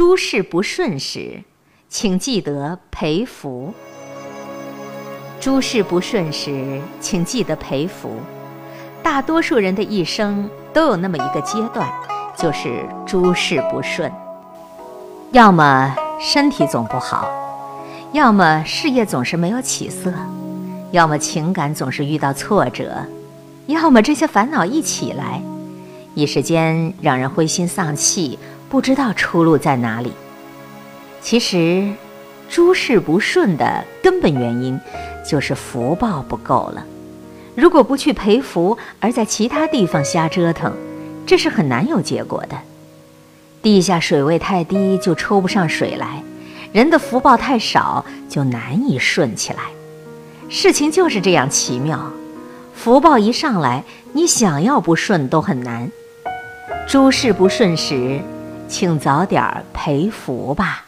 诸事不顺时，请记得培福。诸事不顺时，请记得培福。大多数人的一生都有那么一个阶段，就是诸事不顺，要么身体总不好，要么事业总是没有起色，要么情感总是遇到挫折，要么这些烦恼一起来，一时间让人灰心丧气，不知道出路在哪里。其实，诸事不顺的根本原因就是福报不够了。如果不去培福，而在其他地方瞎折腾，这是很难有结果的。地下水位太低，就抽不上水来；人的福报太少，就难以顺起来。事情就是这样奇妙，福报一上来，你想要不顺都很难。诸事不顺时，请早点儿陪福吧。